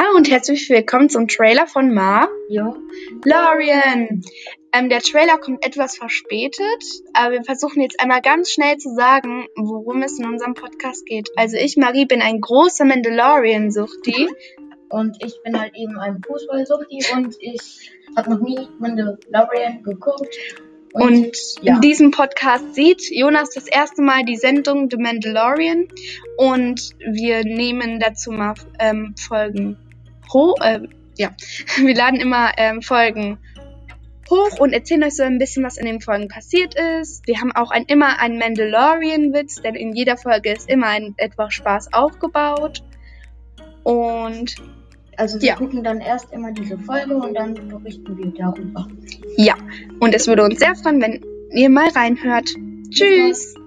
Hallo und herzlich willkommen zum Trailer von Ma. Ja. Lorien. Ähm, der Trailer kommt etwas verspätet, aber wir versuchen jetzt einmal ganz schnell zu sagen, worum es in unserem Podcast geht. Also ich, Marie, bin ein großer Mandalorian-Suchti. Und ich bin halt eben ein Fußballsuchti und ich habe noch nie Mandalorian geguckt. Und ja. in diesem Podcast sieht Jonas das erste Mal die Sendung The Mandalorian und wir nehmen dazu mal ähm, Folgen hoch. Äh, ja, wir laden immer ähm, Folgen hoch und erzählen euch so ein bisschen, was in den Folgen passiert ist. Wir haben auch ein, immer einen Mandalorian-Witz, denn in jeder Folge ist immer ein etwas Spaß aufgebaut. Und Also wir Ja. gucken dann erst immer diese Folge und dann berichten wir darüber. ja, und es würde uns sehr freuen, wenn ihr mal reinhört. Tschüss!